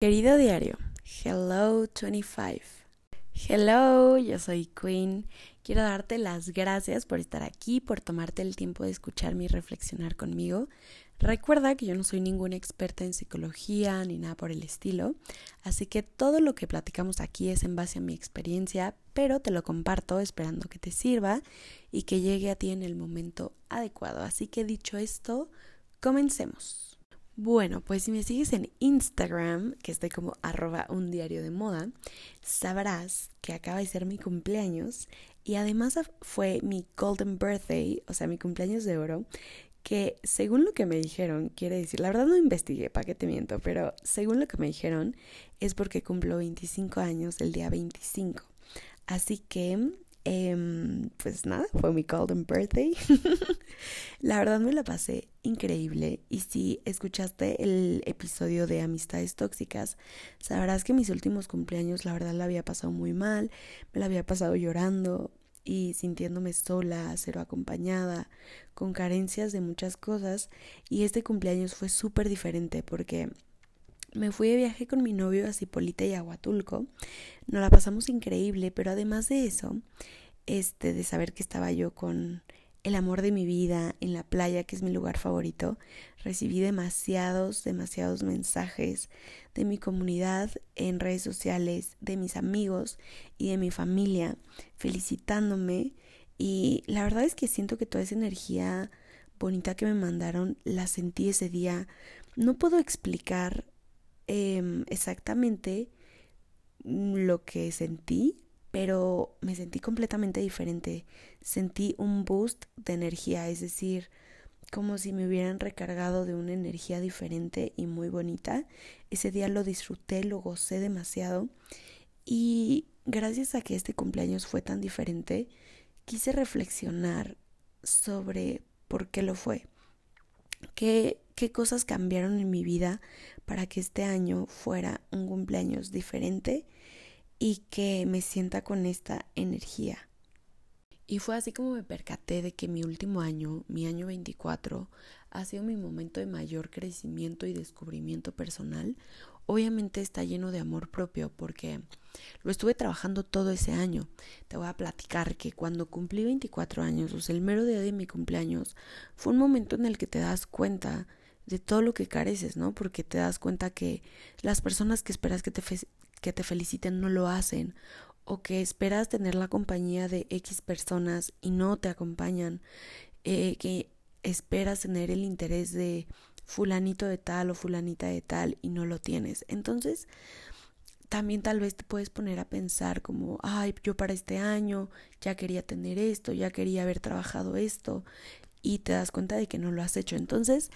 Querido diario, hello 25. Hello, yo soy Queen. Quiero darte las gracias por estar aquí, por tomarte el tiempo de escucharme y reflexionar conmigo. Recuerda que yo no soy ninguna experta en psicología ni nada por el estilo, así que todo lo que platicamos aquí es en base a mi experiencia, pero te lo comparto esperando que te sirva y que llegue a ti en el momento adecuado. Así que dicho esto, comencemos. Bueno, pues si me sigues en Instagram, que estoy como arroba un diario de moda, sabrás que acaba de ser mi cumpleaños y además fue mi golden birthday, o sea, mi cumpleaños de oro, que según lo que me dijeron, quiere decir, la verdad no investigué, para qué te miento, pero según lo que me dijeron es porque cumplo 25 años el día 25. Así que Em, pues nada, fue mi golden birthday. la verdad me la pasé increíble y si escuchaste el episodio de Amistades Tóxicas, sabrás que mis últimos cumpleaños la verdad la había pasado muy mal, me la había pasado llorando y sintiéndome sola, cero acompañada, con carencias de muchas cosas y este cumpleaños fue súper diferente porque me fui de viaje con mi novio a Cipolita y Aguatulco. Nos la pasamos increíble, pero además de eso, este, de saber que estaba yo con el amor de mi vida en la playa, que es mi lugar favorito, recibí demasiados, demasiados mensajes de mi comunidad en redes sociales, de mis amigos y de mi familia, felicitándome. Y la verdad es que siento que toda esa energía bonita que me mandaron la sentí ese día. No puedo explicar Em, exactamente lo que sentí, pero me sentí completamente diferente. Sentí un boost de energía, es decir, como si me hubieran recargado de una energía diferente y muy bonita. Ese día lo disfruté, lo gocé demasiado y gracias a que este cumpleaños fue tan diferente, quise reflexionar sobre por qué lo fue. ¿Qué, qué cosas cambiaron en mi vida para que este año fuera un cumpleaños diferente y que me sienta con esta energía. Y fue así como me percaté de que mi último año, mi año 24, ha sido mi momento de mayor crecimiento y descubrimiento personal. Obviamente está lleno de amor propio porque lo estuve trabajando todo ese año. Te voy a platicar que cuando cumplí 24 años, o sea, el mero día de mi cumpleaños, fue un momento en el que te das cuenta de todo lo que careces, ¿no? Porque te das cuenta que las personas que esperas que te, que te feliciten no lo hacen, o que esperas tener la compañía de X personas y no te acompañan, eh, que esperas tener el interés de fulanito de tal o fulanita de tal y no lo tienes. Entonces, también tal vez te puedes poner a pensar como, ay, yo para este año ya quería tener esto, ya quería haber trabajado esto, y te das cuenta de que no lo has hecho. Entonces,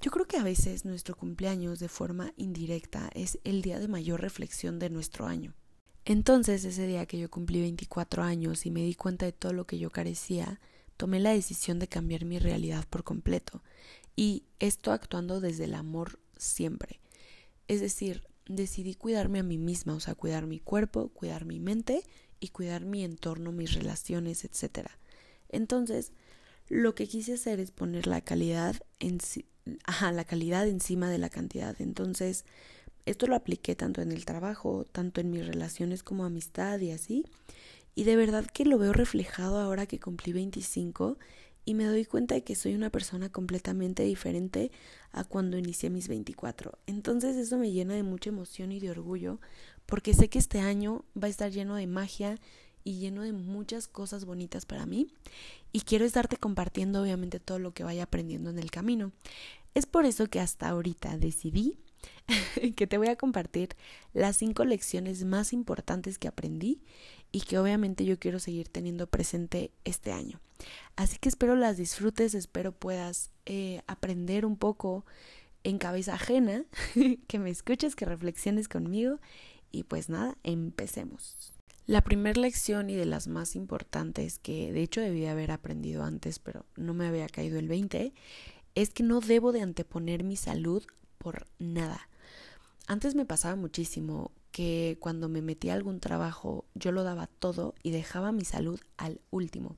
yo creo que a veces nuestro cumpleaños de forma indirecta es el día de mayor reflexión de nuestro año. Entonces, ese día que yo cumplí 24 años y me di cuenta de todo lo que yo carecía, tomé la decisión de cambiar mi realidad por completo. Y esto actuando desde el amor siempre. Es decir, decidí cuidarme a mí misma, o sea, cuidar mi cuerpo, cuidar mi mente y cuidar mi entorno, mis relaciones, etc. Entonces, lo que quise hacer es poner la calidad en ajá, la calidad encima de la cantidad. Entonces, esto lo apliqué tanto en el trabajo, tanto en mis relaciones como amistad y así. Y de verdad que lo veo reflejado ahora que cumplí 25 y me doy cuenta de que soy una persona completamente diferente a cuando inicié mis 24. Entonces eso me llena de mucha emoción y de orgullo porque sé que este año va a estar lleno de magia y lleno de muchas cosas bonitas para mí y quiero estarte compartiendo obviamente todo lo que vaya aprendiendo en el camino. Es por eso que hasta ahorita decidí que te voy a compartir las cinco lecciones más importantes que aprendí y que obviamente yo quiero seguir teniendo presente este año. Así que espero las disfrutes, espero puedas eh, aprender un poco en cabeza ajena, que me escuches, que reflexiones conmigo y pues nada, empecemos. La primera lección y de las más importantes que de hecho debía haber aprendido antes, pero no me había caído el 20, es que no debo de anteponer mi salud por nada. Antes me pasaba muchísimo que cuando me metía a algún trabajo yo lo daba todo y dejaba mi salud al último.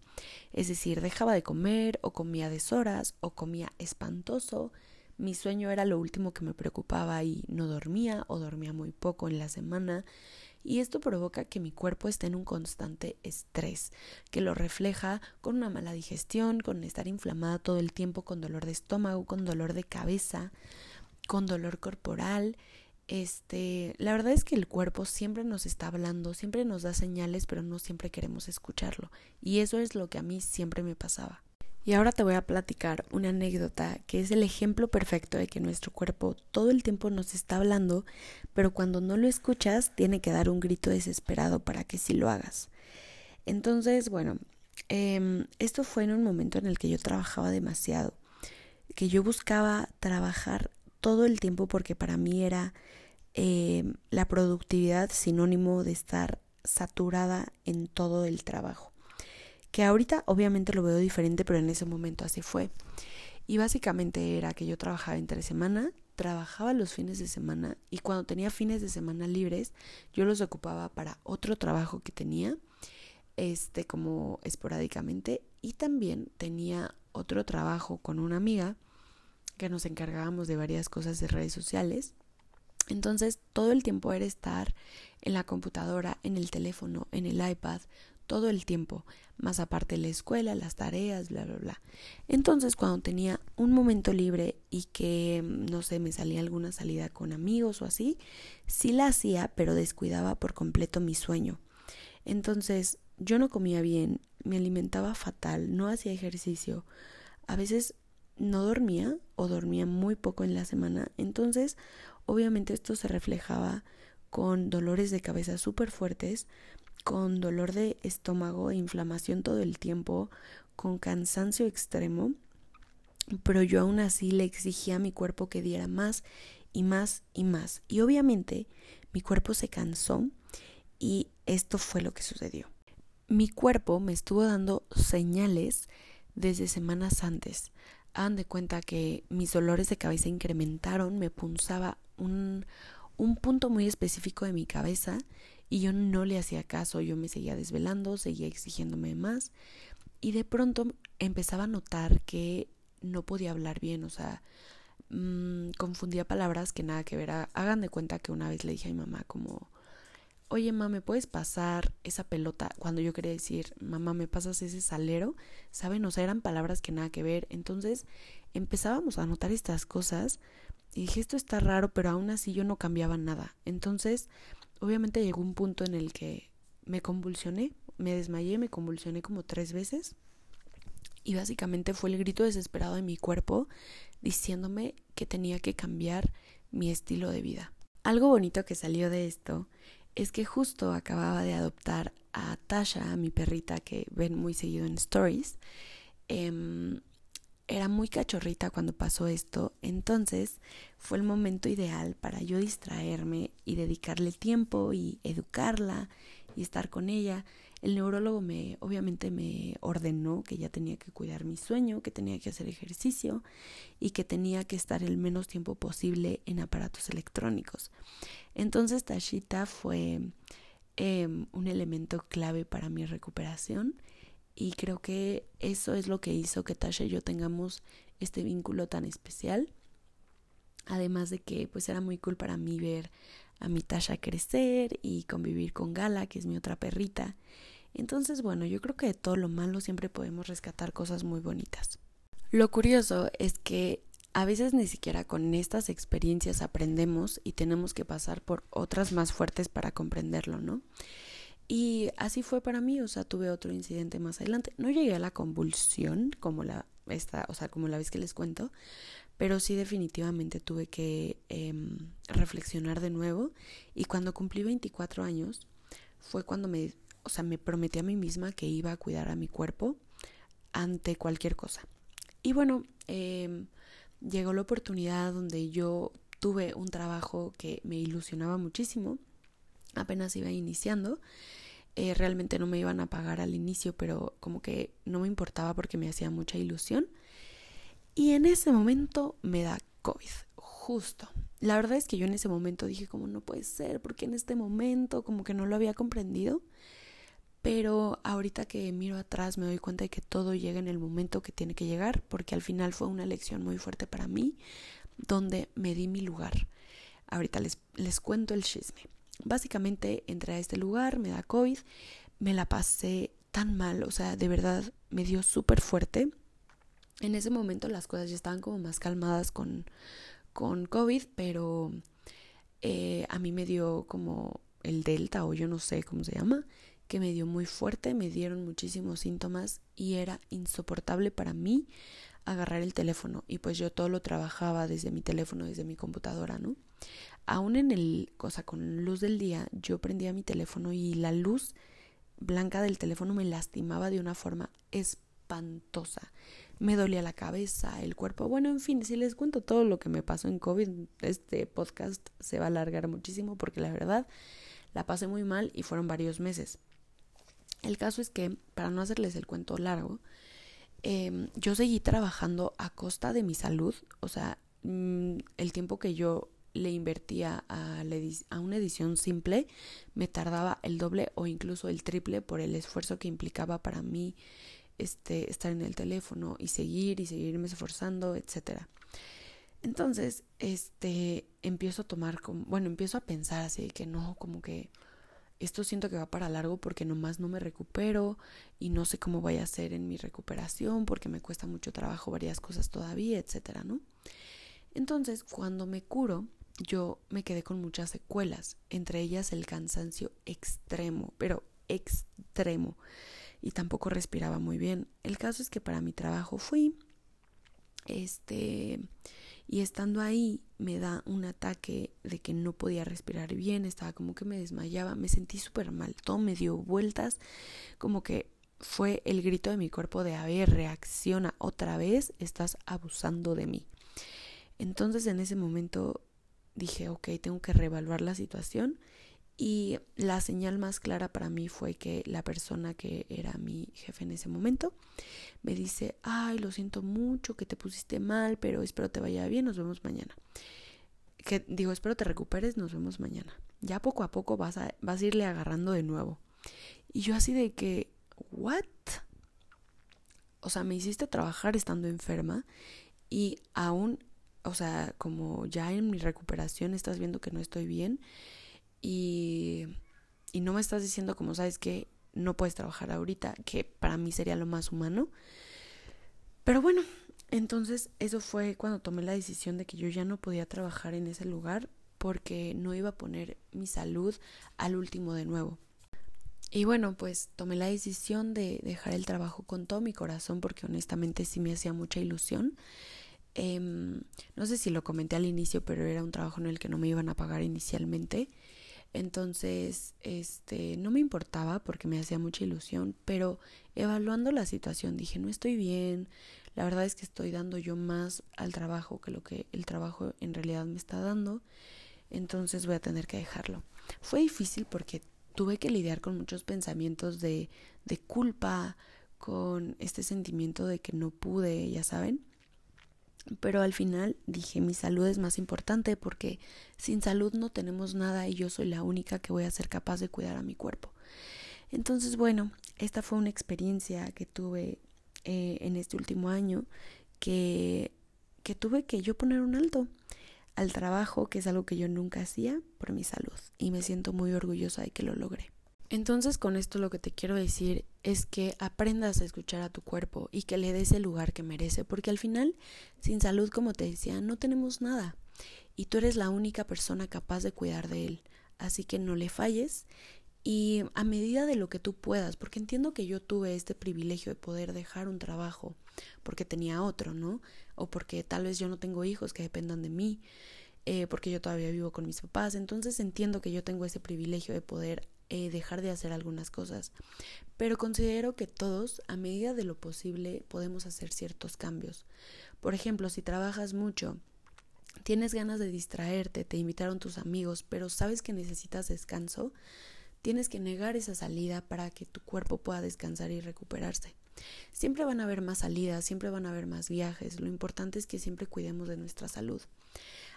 Es decir, dejaba de comer o comía deshoras o comía espantoso, mi sueño era lo último que me preocupaba y no dormía o dormía muy poco en la semana. Y esto provoca que mi cuerpo esté en un constante estrés, que lo refleja con una mala digestión, con estar inflamada todo el tiempo, con dolor de estómago, con dolor de cabeza, con dolor corporal este, la verdad es que el cuerpo siempre nos está hablando, siempre nos da señales, pero no siempre queremos escucharlo. Y eso es lo que a mí siempre me pasaba. Y ahora te voy a platicar una anécdota que es el ejemplo perfecto de que nuestro cuerpo todo el tiempo nos está hablando, pero cuando no lo escuchas tiene que dar un grito desesperado para que sí lo hagas. Entonces, bueno, em, esto fue en un momento en el que yo trabajaba demasiado, que yo buscaba trabajar todo el tiempo porque para mí era eh, la productividad sinónimo de estar saturada en todo el trabajo. Que ahorita obviamente lo veo diferente, pero en ese momento así fue. Y básicamente era que yo trabajaba entre semana, trabajaba los fines de semana y cuando tenía fines de semana libres, yo los ocupaba para otro trabajo que tenía, este como esporádicamente, y también tenía otro trabajo con una amiga que nos encargábamos de varias cosas de redes sociales entonces todo el tiempo era estar en la computadora, en el teléfono, en el iPad, todo el tiempo, más aparte la escuela, las tareas, bla, bla, bla. Entonces cuando tenía un momento libre y que, no sé, me salía alguna salida con amigos o así, sí la hacía, pero descuidaba por completo mi sueño. Entonces yo no comía bien, me alimentaba fatal, no hacía ejercicio, a veces no dormía o dormía muy poco en la semana. Entonces Obviamente esto se reflejaba con dolores de cabeza súper fuertes, con dolor de estómago e inflamación todo el tiempo, con cansancio extremo, pero yo aún así le exigía a mi cuerpo que diera más y más y más. Y obviamente mi cuerpo se cansó y esto fue lo que sucedió. Mi cuerpo me estuvo dando señales desde semanas antes. Hagan de cuenta que mis dolores de cabeza incrementaron, me punzaba un, un punto muy específico de mi cabeza y yo no le hacía caso, yo me seguía desvelando, seguía exigiéndome más y de pronto empezaba a notar que no podía hablar bien, o sea, mmm, confundía palabras que nada que ver. Hagan de cuenta que una vez le dije a mi mamá como, oye mamá, ¿me puedes pasar esa pelota? Cuando yo quería decir, mamá, ¿me pasas ese salero? ¿Saben? O sea, eran palabras que nada que ver. Entonces empezábamos a notar estas cosas y dije, esto está raro, pero aún así yo no cambiaba nada. Entonces, obviamente llegó un punto en el que me convulsioné, me desmayé, me convulsioné como tres veces. Y básicamente fue el grito desesperado de mi cuerpo diciéndome que tenía que cambiar mi estilo de vida. Algo bonito que salió de esto es que justo acababa de adoptar a Tasha, a mi perrita que ven muy seguido en stories. Eh, era muy cachorrita cuando pasó esto, entonces fue el momento ideal para yo distraerme y dedicarle tiempo y educarla y estar con ella. El neurólogo me obviamente me ordenó que ya tenía que cuidar mi sueño, que tenía que hacer ejercicio y que tenía que estar el menos tiempo posible en aparatos electrónicos. Entonces Tashita fue em, un elemento clave para mi recuperación y creo que eso es lo que hizo que Tasha y yo tengamos este vínculo tan especial. Además de que pues era muy cool para mí ver a mi Tasha crecer y convivir con Gala, que es mi otra perrita. Entonces, bueno, yo creo que de todo lo malo siempre podemos rescatar cosas muy bonitas. Lo curioso es que a veces ni siquiera con estas experiencias aprendemos y tenemos que pasar por otras más fuertes para comprenderlo, ¿no? Y así fue para mí, o sea, tuve otro incidente más adelante. No llegué a la convulsión como la esta, o sea, como la vez que les cuento, pero sí definitivamente tuve que em, reflexionar de nuevo y cuando cumplí 24 años fue cuando me, o sea, me prometí a mí misma que iba a cuidar a mi cuerpo ante cualquier cosa. Y bueno, eh, llegó la oportunidad donde yo tuve un trabajo que me ilusionaba muchísimo, apenas iba iniciando eh, realmente no me iban a pagar al inicio, pero como que no me importaba porque me hacía mucha ilusión. Y en ese momento me da COVID, justo. La verdad es que yo en ese momento dije como no puede ser, porque en este momento como que no lo había comprendido. Pero ahorita que miro atrás me doy cuenta de que todo llega en el momento que tiene que llegar, porque al final fue una lección muy fuerte para mí, donde me di mi lugar. Ahorita les, les cuento el chisme. Básicamente entré a este lugar, me da COVID, me la pasé tan mal, o sea, de verdad me dio súper fuerte. En ese momento las cosas ya estaban como más calmadas con, con COVID, pero eh, a mí me dio como el delta o yo no sé cómo se llama, que me dio muy fuerte, me dieron muchísimos síntomas y era insoportable para mí agarrar el teléfono y pues yo todo lo trabajaba desde mi teléfono, desde mi computadora, ¿no? Aún en el, cosa con luz del día, yo prendía mi teléfono y la luz blanca del teléfono me lastimaba de una forma espantosa. Me dolía la cabeza, el cuerpo. Bueno, en fin, si les cuento todo lo que me pasó en COVID, este podcast se va a alargar muchísimo porque la verdad la pasé muy mal y fueron varios meses. El caso es que, para no hacerles el cuento largo, Em, yo seguí trabajando a costa de mi salud, o sea, mm, el tiempo que yo le invertía a, una edición simple me tardaba el doble o incluso el triple por el esfuerzo que implicaba para mí este, estar en el teléfono y seguir y seguirme esforzando, etcétera. Entonces, este, empiezo a tomar como, bueno, empiezo a pensar así que no, como que esto siento que va para largo porque nomás no me recupero y no sé cómo vaya a ser en mi recuperación porque me cuesta mucho trabajo varias cosas todavía, etcétera, ¿no? Entonces, cuando me curo, yo me quedé con muchas secuelas, entre ellas el cansancio extremo, pero extremo, y tampoco respiraba muy bien. El caso es que para mi trabajo fui, este, y estando ahí me da un ataque de que no podía respirar bien, estaba como que me desmayaba, me sentí súper mal, todo me dio vueltas, como que fue el grito de mi cuerpo de, a ver, reacciona otra vez, estás abusando de mí. Entonces en ese momento dije, ok, tengo que reevaluar la situación y la señal más clara para mí fue que la persona que era mi jefe en ese momento me dice, ay, lo siento mucho, que te pusiste mal, pero espero te vaya bien, nos vemos mañana. Que digo, espero te recuperes, nos vemos mañana. Ya poco a poco vas a, vas a irle agarrando de nuevo. Y yo así de que, ¿what? O sea, me hiciste trabajar estando enferma y aún, o sea, como ya en mi recuperación estás viendo que no estoy bien y, y no me estás diciendo como sabes que no puedes trabajar ahorita, que para mí sería lo más humano. Pero bueno, entonces eso fue cuando tomé la decisión de que yo ya no podía trabajar en ese lugar porque no iba a poner mi salud al último de nuevo. Y bueno, pues tomé la decisión de dejar el trabajo con todo mi corazón porque honestamente sí me hacía mucha ilusión. Em, no sé si lo comenté al inicio, pero era un trabajo en el que no me iban a pagar inicialmente. Entonces, este, no me importaba porque me hacía mucha ilusión, pero evaluando la situación dije, no estoy bien, la verdad es que estoy dando yo más al trabajo que lo que el trabajo en realidad me está dando, entonces voy a tener que dejarlo. Fue difícil porque tuve que lidiar con muchos pensamientos de, de culpa, con este sentimiento de que no pude, ya saben. Pero al final dije, mi salud es más importante porque sin salud no tenemos nada y yo soy la única que voy a ser capaz de cuidar a mi cuerpo. Entonces, bueno, esta fue una experiencia que tuve eh, en este último año que, que tuve que yo poner un alto al trabajo, que es algo que yo nunca hacía por mi salud y me siento muy orgullosa de que lo logré. Entonces con esto lo que te quiero decir es que aprendas a escuchar a tu cuerpo y que le des el lugar que merece, porque al final, sin salud, como te decía, no tenemos nada y tú eres la única persona capaz de cuidar de él. Así que no le falles y a medida de lo que tú puedas, porque entiendo que yo tuve este privilegio de poder dejar un trabajo porque tenía otro, ¿no? O porque tal vez yo no tengo hijos que dependan de mí, eh, porque yo todavía vivo con mis papás, entonces entiendo que yo tengo ese privilegio de poder eh, dejar de hacer algunas cosas. Pero considero que todos, a medida de lo posible, podemos hacer ciertos cambios. Por ejemplo, si trabajas mucho, tienes ganas de distraerte, te invitaron tus amigos, pero sabes que necesitas descanso, tienes que negar esa salida para que tu cuerpo pueda descansar y recuperarse. Siempre van a haber más salidas, siempre van a haber más viajes, lo importante es que siempre cuidemos de nuestra salud.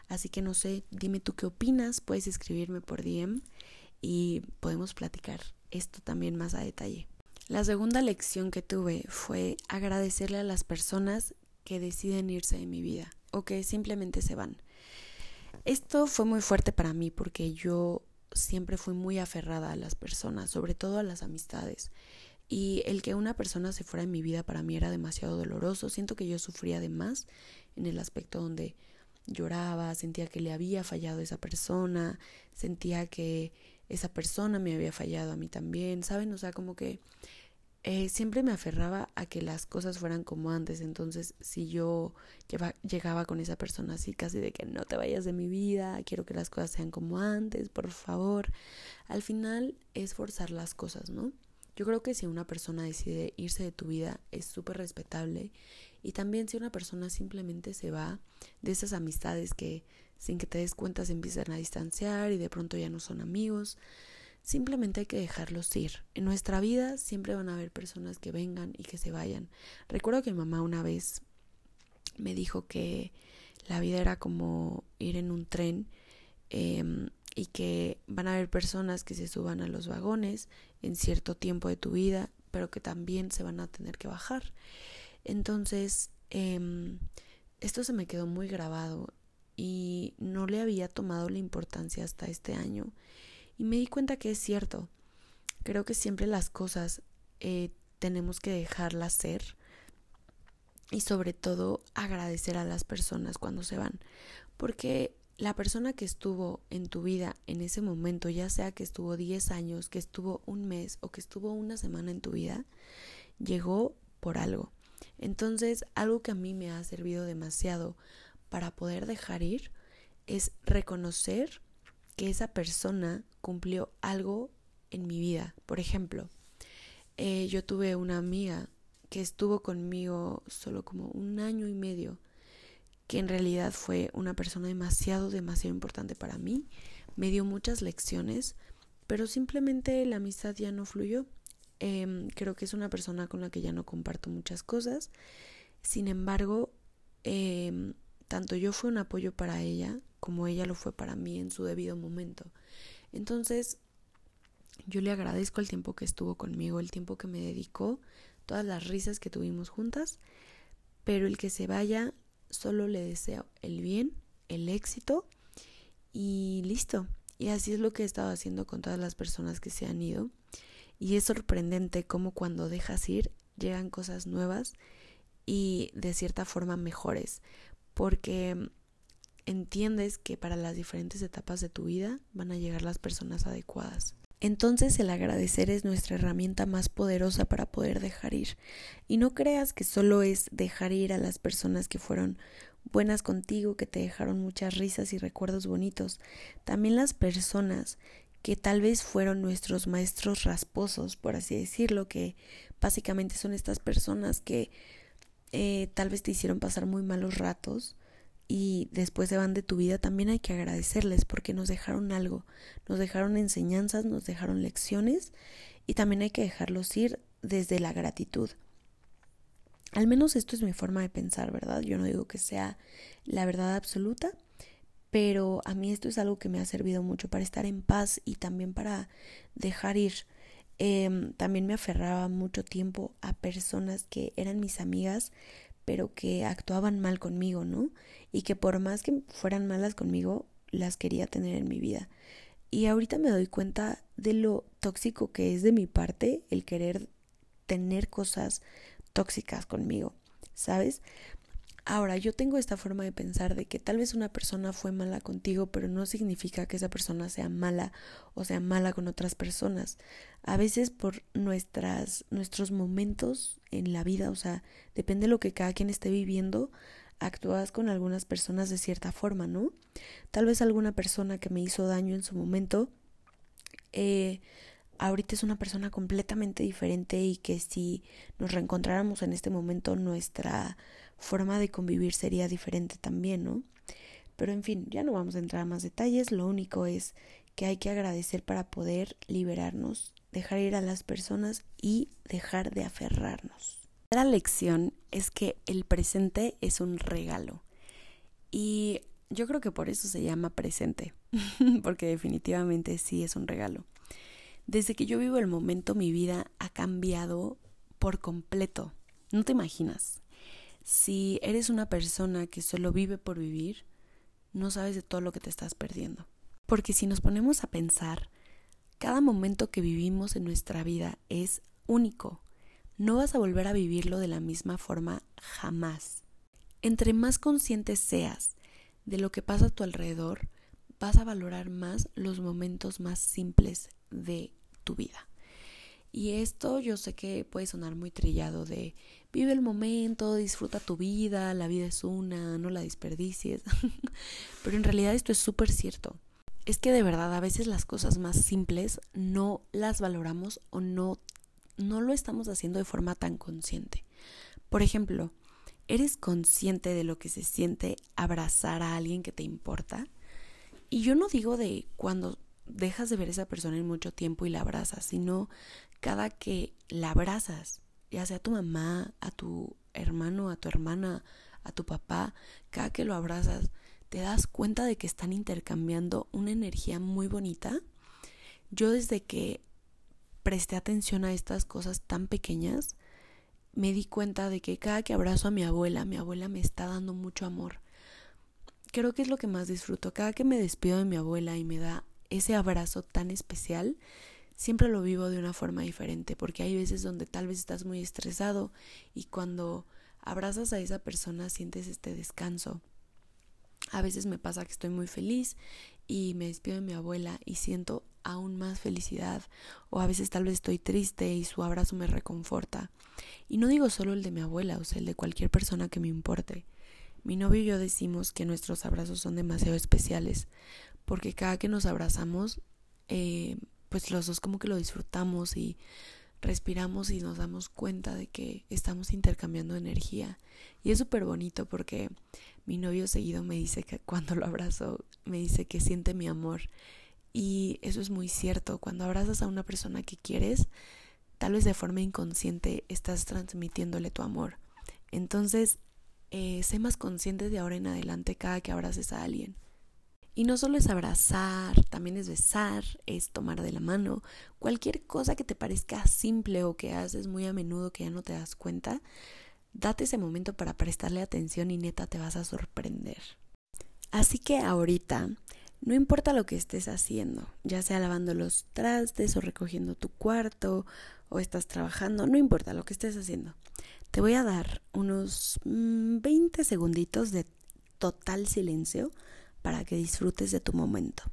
Así que no sé, dime tú qué opinas, puedes escribirme por DM y podemos platicar esto también más a detalle. La segunda lección que tuve fue agradecerle a las personas que deciden irse de mi vida. o que simplemente se van. Esto fue muy fuerte para mí porque yo siempre fui muy aferrada a las personas, sobre todo a las amistades. Y el que una persona se fuera en mi vida para mí era demasiado doloroso. Siento que yo sufría de más en el aspecto donde lloraba, sentía que le había fallado esa persona, sentía que esa persona me había fallado a mí también, ¿saben? O sea, como que eh, siempre me aferraba a que las cosas fueran como antes. Entonces, si yo llegaba con esa persona así, casi de que no te vayas de mi vida, quiero que las cosas sean como antes, por favor, al final es forzar las cosas, ¿no? Yo creo que si una persona decide irse de tu vida es súper respetable y también si una persona simplemente se va de esas amistades que sin que te des cuenta se empiezan a distanciar y de pronto ya no son amigos, Simplemente hay que dejarlos ir. En nuestra vida siempre van a haber personas que vengan y que se vayan. Recuerdo que mi mamá una vez me dijo que la vida era como ir en un tren em, y que van a haber personas que se suban a los vagones en cierto tiempo de tu vida, pero que también se van a tener que bajar. Entonces, em, esto se me quedó muy grabado y no le había tomado la importancia hasta este año y me di cuenta que es cierto. Creo que siempre las cosas eh, tenemos que dejarlas ser y sobre todo agradecer a las personas cuando se van. Porque la persona que estuvo en tu vida en ese momento, ya sea que estuvo 10 años, que estuvo un mes o que estuvo una semana en tu vida, llegó por algo. Entonces, algo que a mí me ha servido demasiado para poder dejar ir es reconocer que esa persona cumplió algo en mi vida. Por ejemplo, eh, yo tuve una amiga que estuvo conmigo solo como un año y medio, que en realidad fue una persona demasiado, demasiado importante para mí. Me dio muchas lecciones, pero simplemente la amistad ya no fluyó. Em, creo que es una persona con la que ya no comparto muchas cosas. Sin embargo, em, tanto yo fui un apoyo para ella como ella lo fue para mí en su debido momento. Entonces, yo le agradezco el tiempo que estuvo conmigo, el tiempo que me dedicó, todas las risas que tuvimos juntas, pero el que se vaya, solo le deseo el bien, el éxito y listo. Y así es lo que he estado haciendo con todas las personas que se han ido. Y es sorprendente cómo cuando dejas ir llegan cosas nuevas y de cierta forma mejores. Porque entiendes que para las diferentes etapas de tu vida van a llegar las personas adecuadas. Entonces el agradecer es nuestra herramienta más poderosa para poder dejar ir. Y no creas que solo es dejar ir a las personas que fueron buenas contigo, que te dejaron muchas risas y recuerdos bonitos. También las personas que tal vez fueron nuestros maestros rasposos, por así decirlo, que básicamente son estas personas que eh, tal vez te hicieron pasar muy malos ratos y después se van de tu vida, también hay que agradecerles porque nos dejaron algo, nos dejaron enseñanzas, nos dejaron lecciones y también hay que dejarlos ir desde la gratitud. Al menos esto es mi forma de pensar, ¿verdad? Yo no digo que sea la verdad absoluta, pero a mí esto es algo que me ha servido mucho para estar en paz y también para dejar ir. Em, también me aferraba mucho tiempo a personas que eran mis amigas, pero que actuaban mal conmigo, ¿no? Y que por más que fueran malas conmigo, las quería tener en mi vida. Y ahorita me doy cuenta de lo tóxico que es de mi parte el querer tener cosas tóxicas conmigo, ¿sabes? Ahora, yo tengo esta forma de pensar de que tal vez una persona fue mala contigo, pero no significa que esa persona sea mala o sea mala con otras personas. A veces por nuestras nuestros momentos en la vida, o sea, depende de lo que cada quien esté viviendo, actúas con algunas personas de cierta forma, ¿no? Tal vez alguna persona que me hizo daño en su momento eh, ahorita es una persona completamente diferente y que si nos reencontráramos en este momento nuestra forma de convivir sería diferente también, ¿no? Pero en fin, ya no vamos a entrar a más detalles, lo único es que hay que agradecer para poder liberarnos, dejar ir a las personas y dejar de aferrarnos. La lección es que el presente es un regalo y yo creo que por eso se llama presente, porque definitivamente sí es un regalo. Desde que yo vivo el momento mi vida ha cambiado por completo, no te imaginas Si eres una persona que solo vive por vivir, no sabes de todo lo que te estás perdiendo. Porque si nos ponemos a pensar, cada momento que vivimos en nuestra vida es único. No vas a volver a vivirlo de la misma forma jamás. Entre más consciente seas de lo que pasa a tu alrededor, vas a valorar más los momentos más simples de tu vida. Y esto yo sé que puede sonar muy trillado de vive el momento, disfruta tu vida, la vida es una, no la desperdicies. Pero en realidad esto es súper cierto. Es que de verdad a veces las cosas más simples no las valoramos o no, no lo estamos haciendo de forma tan consciente. Por ejemplo, ¿eres consciente de lo que se siente abrazar a alguien que te importa? Y yo no digo de cuando dejas de ver a esa persona en mucho tiempo y la abrazas, sino cada que la abrazas, ya sea a tu mamá, a tu hermano, a tu hermana, a tu papá, cada que lo abrazas, te das cuenta de que están intercambiando una energía muy bonita. Yo desde que presté atención a estas cosas tan pequeñas, me di cuenta de que cada que abrazo a mi abuela, mi abuela me está dando mucho amor. Creo que es lo que más disfruto. Cada que me despido de mi abuela y me da ese abrazo tan especial, siempre lo vivo de una forma diferente, porque hay veces donde tal vez estás muy estresado y cuando abrazas a esa persona sientes este descanso. A veces me pasa que estoy muy feliz y me despido de mi abuela y siento aún más felicidad o a veces tal vez estoy triste y su abrazo me reconforta. Y no digo solo el de mi abuela, o sea, el de cualquier persona que me importe. Mi novio y yo decimos que nuestros abrazos son demasiado especiales porque cada que nos abrazamos, eh, pues los dos como que lo disfrutamos y respiramos y nos damos cuenta de que estamos intercambiando energía. Y es súper bonito porque mi novio seguido me dice que cuando lo abrazo, me dice que siente mi amor. Y eso es muy cierto. Cuando abrazas a una persona que quieres, tal vez de forma inconsciente estás transmitiéndole tu amor. Entonces, eh, sé más consciente de ahora en adelante cada que abraces a alguien. Y no solo es abrazar, también es besar, es tomar de la mano, cualquier cosa que te parezca simple o que haces muy a menudo que ya no te das cuenta, date ese momento para prestarle atención y neta te vas a sorprender. Así que ahorita, no importa lo que estés haciendo, ya sea lavando los trastes o recogiendo tu cuarto o estás trabajando, no importa lo que estés haciendo. Te voy a dar unos 20 mm, segunditos de total silencio para que disfrutes de tu momento.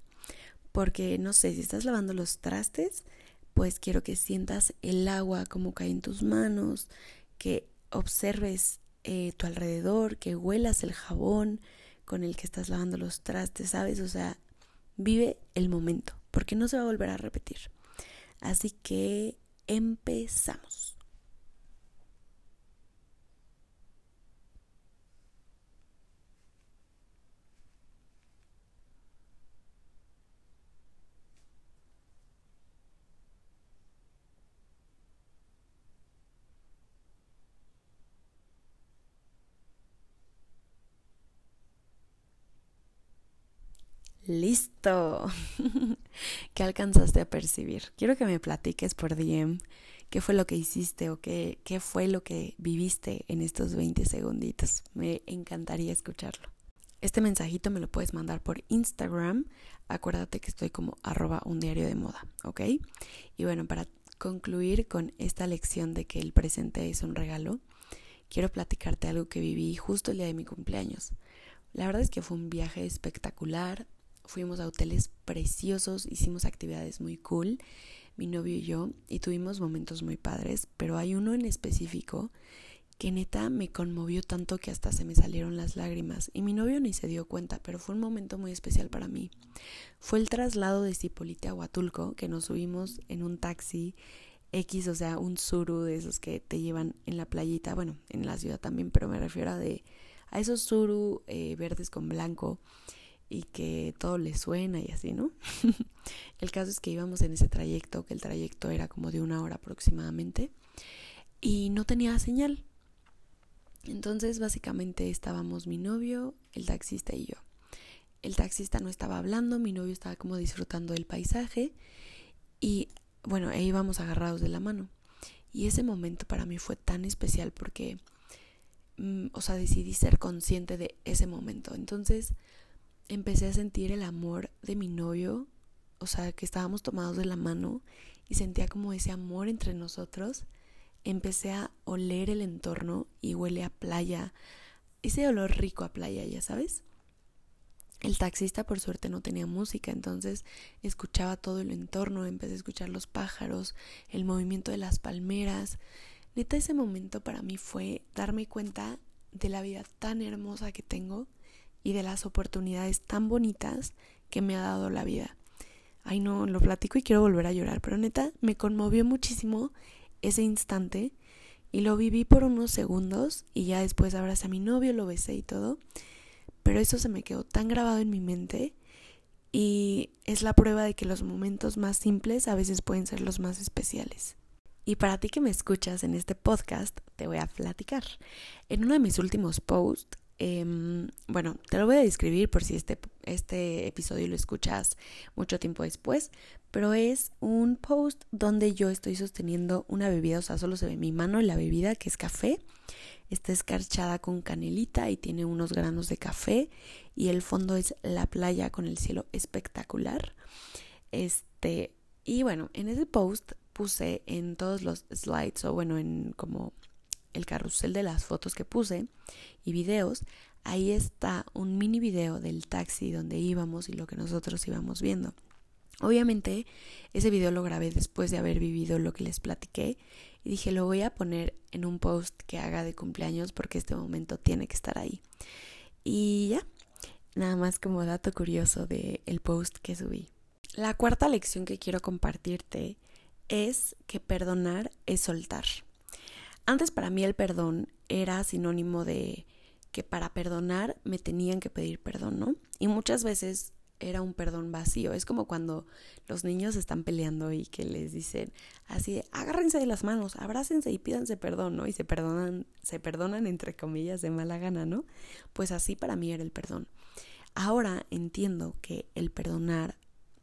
Porque no sé, si estás lavando los trastes, pues quiero que sientas el agua como cae en tus manos, que observes eh, tu alrededor, que huelas el jabón con el que estás lavando los trastes, ¿sabes? O sea, vive el momento, porque no se va a volver a repetir. Así que empezamos. Listo. ¿Qué alcanzaste a percibir? Quiero que me platiques por DM qué fue lo que hiciste o qué, qué fue lo que viviste en estos 20 segunditos. Me encantaría escucharlo. Este mensajito me lo puedes mandar por Instagram. Acuérdate que estoy como arroba un diario de moda, ¿ok? Y bueno, para concluir con esta lección de que el presente es un regalo, quiero platicarte algo que viví justo el día de mi cumpleaños. La verdad es que fue un viaje espectacular, fuimos a hoteles preciosos, hicimos actividades muy cool, mi novio y yo, y tuvimos momentos muy padres, pero hay uno en específico que neta me conmovió tanto que hasta se me salieron las lágrimas y mi novio ni se dio cuenta, pero fue un momento muy especial para mí. Fue el traslado de Cipolite a Huatulco, que nos subimos en un taxi X, o sea, un suru de esos que te llevan en la playita, bueno, en la ciudad también, pero me refiero a de a esos suru eh, verdes con blanco y que todo le suena y así, ¿no? el caso es que íbamos en ese trayecto, que el trayecto era como de una hora aproximadamente, y no tenía señal. Entonces básicamente estábamos mi novio, el taxista y yo. El taxista no estaba hablando, mi novio estaba como disfrutando del paisaje y bueno, e íbamos agarrados de la mano. Y ese momento para mí fue tan especial porque mm, o sea, decidí ser consciente de ese momento. Entonces empecé a sentir el amor de mi novio, o sea, que estábamos tomados de la mano y sentía como ese amor entre nosotros. Empecé a oler el entorno y huele a playa, ese olor rico a playa, ya sabes. El taxista por suerte no tenía música, entonces escuchaba todo el entorno, empecé a escuchar los pájaros, el movimiento de las palmeras. Neta, ese momento para mí fue darme cuenta de la vida tan hermosa que tengo y de las oportunidades tan bonitas que me ha dado la vida. Ay no, lo platico y quiero volver a llorar, pero neta, me conmovió muchísimo ese instante y lo viví por unos segundos y ya después abracé a mi novio, lo besé y todo pero eso se me quedó tan grabado en mi mente y es la prueba de que los momentos más simples a veces pueden ser los más especiales. Y para ti que me escuchas en este podcast, te voy a platicar. En uno de mis últimos posts, em, bueno, te lo voy a describir por si este, este episodio lo escuchas mucho tiempo después, pero es un post donde yo estoy sosteniendo una bebida, o sea, solo se ve mi mano la bebida, que es café, Está escarchada con canelita y tiene unos granos de café y el fondo es la playa con el cielo espectacular. Este, y bueno, en ese post puse en todos los slides o bueno, en como el carrusel de las fotos que puse y videos, ahí está un mini video del taxi donde íbamos y lo que nosotros íbamos viendo. Obviamente ese video lo grabé después de haber vivido lo que les platiqué y dije lo voy a poner en un post que haga de cumpleaños porque este momento tiene que estar ahí. Y ya, nada más como dato curioso del el post que subí. La cuarta lección que quiero compartirte es que perdonar es soltar. Antes para mí el perdón era sinónimo de que para perdonar me tenían que pedir perdón, ¿no? Y muchas veces era un perdón vacío. Es como cuando los niños están peleando y que les dicen así, agárrense de las manos, abrácense y pídanse perdón, ¿no? Y se perdonan, se perdonan entre comillas de mala gana, ¿no? Pues así para mí era el perdón. Ahora entiendo que el perdonar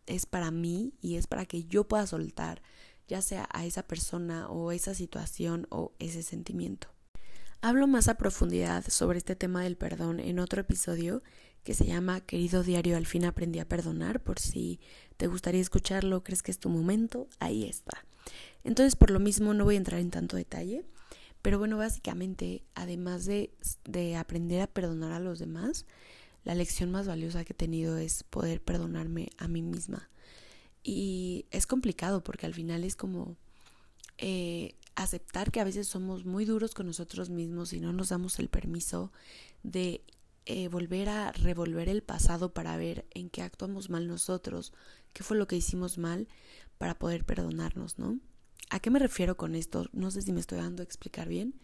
es para mí y es para que yo pueda soltar ya sea a esa persona o esa situación o ese sentimiento. Hablo más a profundidad sobre este tema del perdón en otro episodio que se llama Querido Diario, al fin aprendí a perdonar, por si te gustaría escucharlo, crees que es tu momento, ahí está. Entonces, por lo mismo, no voy a entrar en tanto detalle, pero bueno, básicamente, además de, de aprender a perdonar a los demás, la lección más valiosa que he tenido es poder perdonarme a mí misma. Y es complicado porque al final es como eh, aceptar que a veces somos muy duros con nosotros mismos y no nos damos el permiso de eh, volver a revolver el pasado para ver en qué actuamos mal nosotros, qué fue lo que hicimos mal para poder perdonarnos, ¿no? ¿A qué me refiero con esto? No sé si me estoy dando a explicar bien,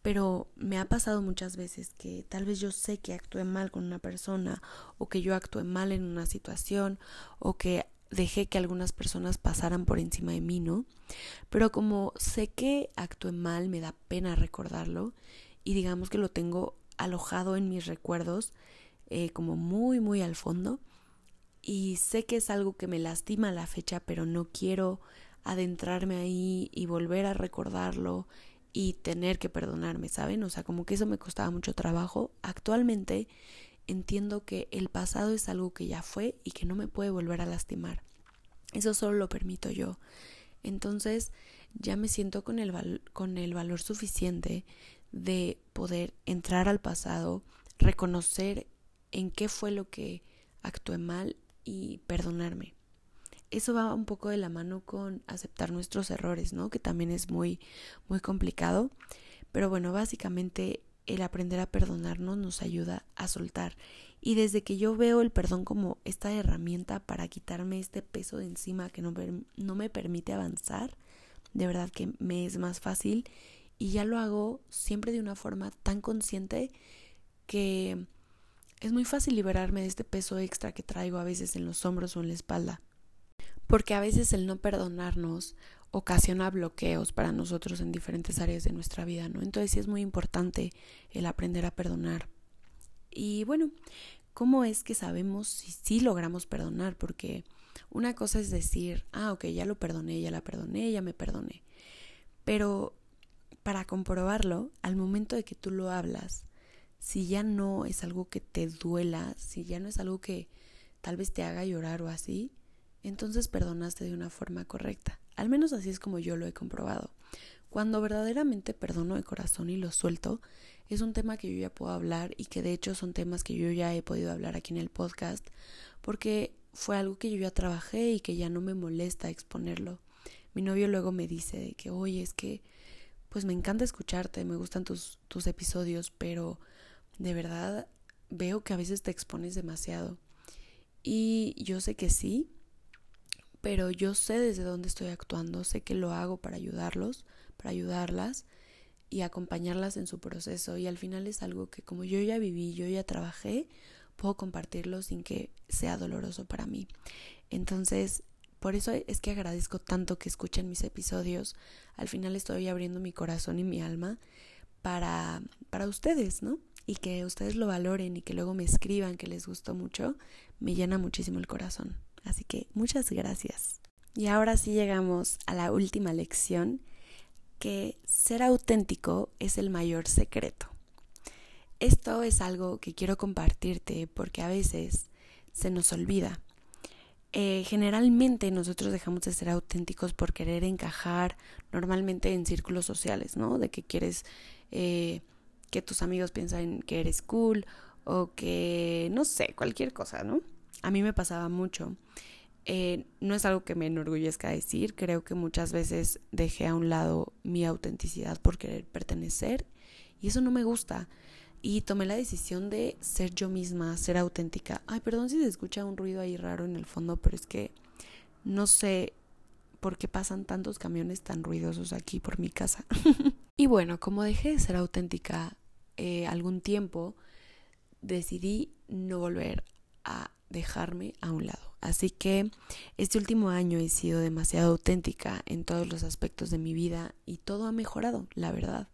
pero me ha pasado muchas veces que tal vez yo sé que actué mal con una persona o que yo actué mal en una situación o que dejé que algunas personas pasaran por encima de mí, ¿no? Pero como sé que actué mal, me da pena recordarlo y digamos que lo tengo alojado en mis recuerdos eh, como muy, muy al fondo. Y sé que es algo que me lastima a la fecha, pero no quiero adentrarme ahí y volver a recordarlo y tener que perdonarme, ¿saben? O sea, como que eso me costaba mucho trabajo. Actualmente entiendo que el pasado es algo que ya fue y que no me puede volver a lastimar. Eso solo lo permito yo. Entonces ya me siento con el, con el valor suficiente de poder entrar al pasado, reconocer en qué fue lo que actué mal y perdonarme. Eso va un poco de la mano con aceptar nuestros errores, ¿no? Que también es muy muy complicado, pero bueno, básicamente el aprender a perdonarnos nos ayuda a soltar. Y desde que yo veo el perdón como esta herramienta para quitarme este peso de encima que no, no me permite avanzar, de verdad que me es más fácil y ya lo hago siempre de una forma tan consciente que es muy fácil liberarme de este peso extra que traigo a veces en los hombros o en la espalda. Porque a veces el no perdonarnos ocasiona bloqueos para nosotros en diferentes áreas de nuestra vida, ¿no? Entonces sí es muy importante el aprender a perdonar. Y bueno, ¿cómo es que sabemos si sí logramos perdonar? Porque una cosa es decir, ah, ok, ya lo perdoné, ya la perdoné, ya me perdoné. Pero para comprobarlo, al momento de que tú lo hablas, si ya no es algo que te duela, si ya no es algo que tal vez te haga llorar o así, entonces perdonaste de una forma correcta. Al menos así es como yo lo he comprobado. Cuando verdaderamente perdono de corazón y lo suelto, es un tema que yo ya puedo hablar y que de hecho son temas que yo ya he podido hablar aquí en el podcast porque fue algo que yo ya trabajé y que ya no me molesta exponerlo. Mi novio luego me dice que, oye, es que pues me encanta escucharte, me gustan tus, tus episodios, pero de verdad veo que a veces te expones demasiado. Y yo sé que sí, pero yo sé desde dónde estoy actuando, sé que lo hago para ayudarlos, para ayudarlas y acompañarlas en su proceso. Y al final es algo que como yo ya viví, yo ya trabajé, puedo compartirlo sin que sea doloroso para mí. Entonces, por eso es que agradezco tanto que escuchen mis episodios. Al final estoy abriendo mi corazón y mi alma para, para ustedes, ¿no? Y que ustedes lo valoren y que luego me escriban que les gustó mucho, me llena muchísimo el corazón. Así que muchas gracias. Y ahora sí llegamos a la última lección, que ser auténtico es el mayor secreto. Esto es algo que quiero compartirte porque a veces se nos olvida. Eh, generalmente nosotros dejamos de ser auténticos por querer encajar normalmente en círculos sociales, ¿no? De que quieres eh, que tus amigos piensen que eres cool o que, no sé, cualquier cosa, ¿no? A mí me pasaba mucho. Eh, no es algo que me enorgullezca decir, creo que muchas veces dejé a un lado mi autenticidad por querer pertenecer y eso no me gusta. Y tomé la decisión de ser yo misma, ser auténtica. Ay, perdón si se escucha un ruido ahí raro en el fondo, pero es que no sé por qué pasan tantos camiones tan ruidosos aquí por mi casa. y bueno, como dejé de ser auténtica eh, algún tiempo, decidí no volver a dejarme a un lado. Así que este último año he sido demasiado auténtica en todos los aspectos de mi vida y todo ha mejorado, la verdad.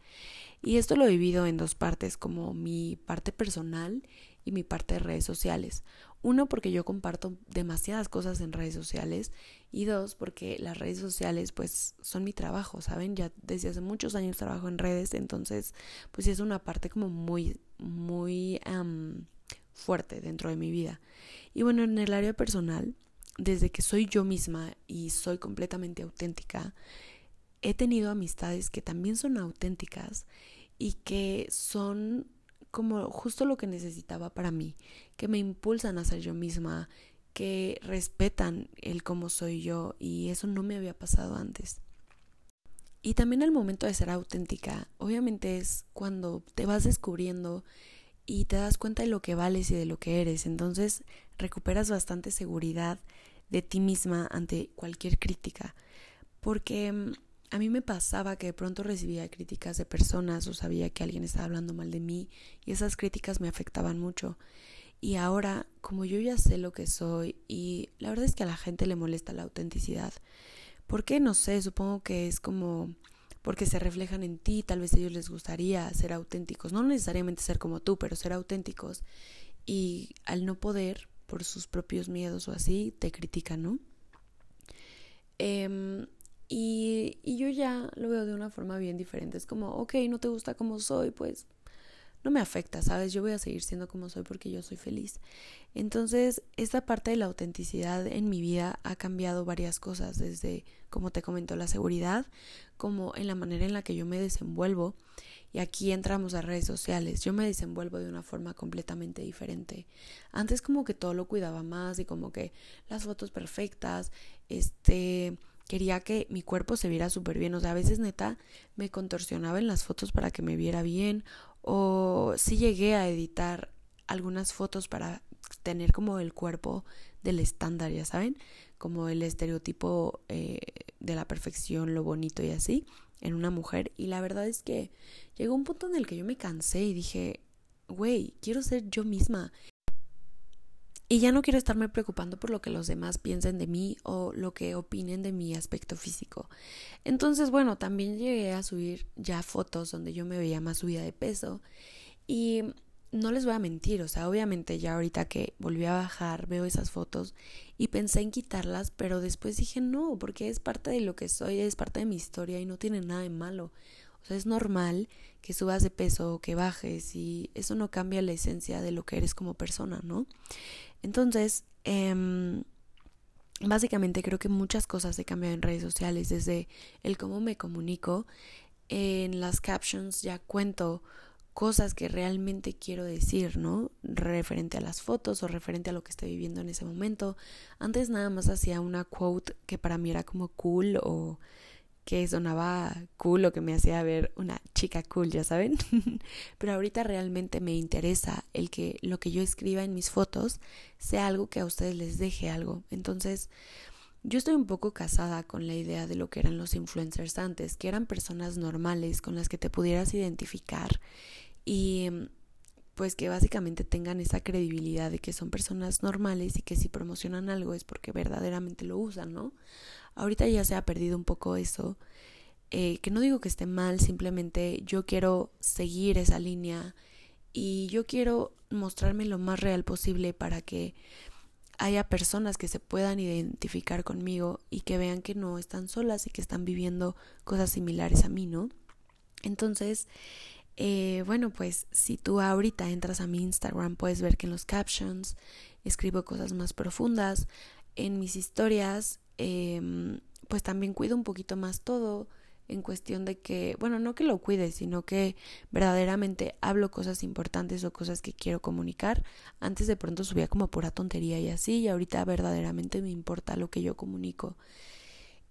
Y esto lo he vivido en dos partes, como mi parte personal y mi parte de redes sociales. Uno, porque yo comparto demasiadas cosas en redes sociales y dos, porque las redes sociales pues son mi trabajo, ¿saben? Ya desde hace muchos años trabajo en redes, entonces pues es una parte como muy, muy fuerte dentro de mi vida. Y bueno, en el área personal, desde que soy yo misma y soy completamente auténtica, he tenido amistades que también son auténticas y que son como justo lo que necesitaba para mí, que me impulsan a ser yo misma, que respetan el cómo soy yo y eso no me había pasado antes. Y también el momento de ser auténtica, obviamente es cuando te vas descubriendo y te das cuenta de lo que vales y de lo que eres. Entonces recuperas bastante seguridad de ti misma ante cualquier crítica. Porque mm, a mí me pasaba que de pronto recibía críticas de personas o sabía que alguien estaba hablando mal de mí y esas críticas me afectaban mucho. Y ahora, como yo ya sé lo que soy y la verdad es que a la gente le molesta la autenticidad. ¿Por qué? No sé, supongo que es como porque se reflejan en ti, tal vez a ellos les gustaría ser auténticos, no necesariamente ser como tú, pero ser auténticos. Y al no poder, por sus propios miedos o así, te critican, ¿no? Em, y, y yo ya lo veo de una forma bien diferente. Es como, ok, no te gusta como soy, pues no me afecta, ¿sabes? Yo voy a seguir siendo como soy porque yo soy feliz. Entonces, esta parte de la autenticidad en mi vida ha cambiado varias cosas, desde, como te comentó, la seguridad, como en la manera en la que yo me desenvuelvo. Y aquí entramos a redes sociales. Yo me desenvuelvo de una forma completamente diferente. Antes como que todo lo cuidaba más y como que las fotos perfectas, este, quería que mi cuerpo se viera súper bien. O sea, a veces neta me contorsionaba en las fotos para que me viera bien o sí llegué a editar algunas fotos para tener como el cuerpo del estándar, ya saben, como el estereotipo eh, de la perfección, lo bonito y así, en una mujer. Y la verdad es que llegó un punto en el que yo me cansé y dije, güey, quiero ser yo misma. Y ya no quiero estarme preocupando por lo que los demás piensen de mí o lo que opinen de mi aspecto físico. Entonces, bueno, también llegué a subir ya fotos donde yo me veía más subida de peso. Y no les voy a mentir, o sea, obviamente ya ahorita que volví a bajar, veo esas fotos y pensé en quitarlas, pero después dije no, porque es parte de lo que soy, es parte de mi historia y no tiene nada de malo. O sea, es normal que subas de peso o que bajes y eso no cambia la esencia de lo que eres como persona, ¿no? Entonces, eh, básicamente creo que muchas cosas se cambian en redes sociales, desde el cómo me comunico, en las captions ya cuento cosas que realmente quiero decir, ¿no? Referente a las fotos o referente a lo que estoy viviendo en ese momento. Antes nada más hacía una quote que para mí era como cool o que sonaba cool o que me hacía ver una chica cool, ya saben. Pero ahorita realmente me interesa el que lo que yo escriba en mis fotos sea algo que a ustedes les deje algo. Entonces, yo estoy un poco casada con la idea de lo que eran los influencers antes, que eran personas normales con las que te pudieras identificar y pues que básicamente tengan esa credibilidad de que son personas normales y que si promocionan algo es porque verdaderamente lo usan, ¿no? Ahorita ya se ha perdido un poco eso, eh, que no digo que esté mal, simplemente yo quiero seguir esa línea y yo quiero mostrarme lo más real posible para que haya personas que se puedan identificar conmigo y que vean que no están solas y que están viviendo cosas similares a mí, ¿no? Entonces, eh, bueno, pues si tú ahorita entras a mi Instagram puedes ver que en los captions escribo cosas más profundas, en mis historias eh, pues también cuido un poquito más todo en cuestión de que, bueno, no que lo cuide, sino que verdaderamente hablo cosas importantes o cosas que quiero comunicar. Antes de pronto subía como pura tontería y así, y ahorita verdaderamente me importa lo que yo comunico.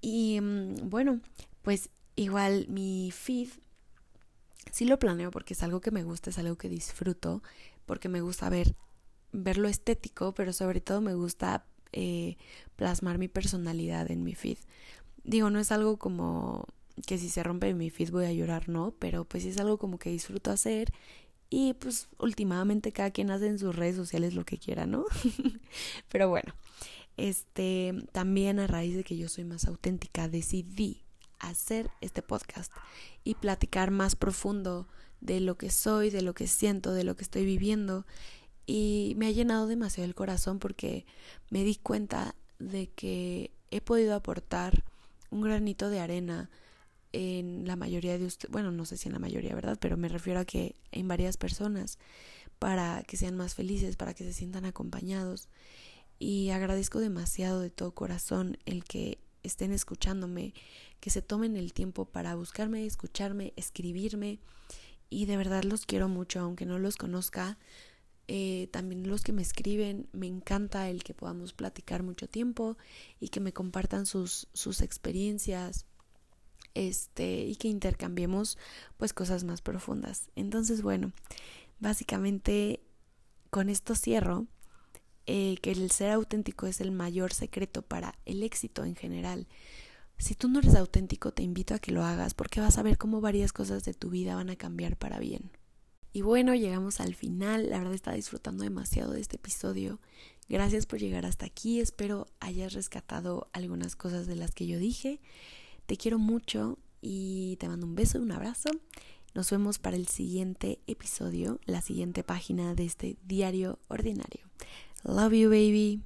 Y mm, bueno, pues igual mi feed sí lo planeo porque es algo que me gusta, es algo que disfruto, porque me gusta ver, ver lo estético, pero sobre todo me gusta eh, plasmar mi personalidad en mi feed. Digo, no es algo como que si se rompe mi feed voy a llorar, no, pero pues es algo como que disfruto hacer y pues últimamente cada quien hace en sus redes sociales lo que quiera, ¿no? pero bueno, este también a raíz de que yo soy más auténtica decidí hacer este podcast y platicar más profundo de lo que soy, de lo que siento, de lo que estoy viviendo. Y me ha llenado demasiado el corazón porque me di cuenta de que he podido aportar un granito de arena en la mayoría de ustedes, bueno, no sé si en la mayoría, ¿verdad? Pero me refiero a que en varias personas para que sean más felices, para que se sientan acompañados. Y agradezco demasiado de todo corazón el que estén escuchándome, que se tomen el tiempo para buscarme, escucharme, escribirme. Y de verdad los quiero mucho, aunque no los conozca. Eh, también los que me escriben, me encanta el que podamos platicar mucho tiempo y que me compartan sus, sus experiencias, este, y que intercambiemos pues cosas más profundas. Entonces, bueno, básicamente con esto cierro eh, que el ser auténtico es el mayor secreto para el éxito en general. Si tú no eres auténtico, te invito a que lo hagas porque vas a ver cómo varias cosas de tu vida van a cambiar para bien. Y bueno, llegamos al final. La verdad está disfrutando demasiado de este episodio. Gracias por llegar hasta aquí. Espero hayas rescatado algunas cosas de las que yo dije. Te quiero mucho y te mando un beso y un abrazo. Nos vemos para el siguiente episodio, la siguiente página de este diario ordinario. Love you, baby.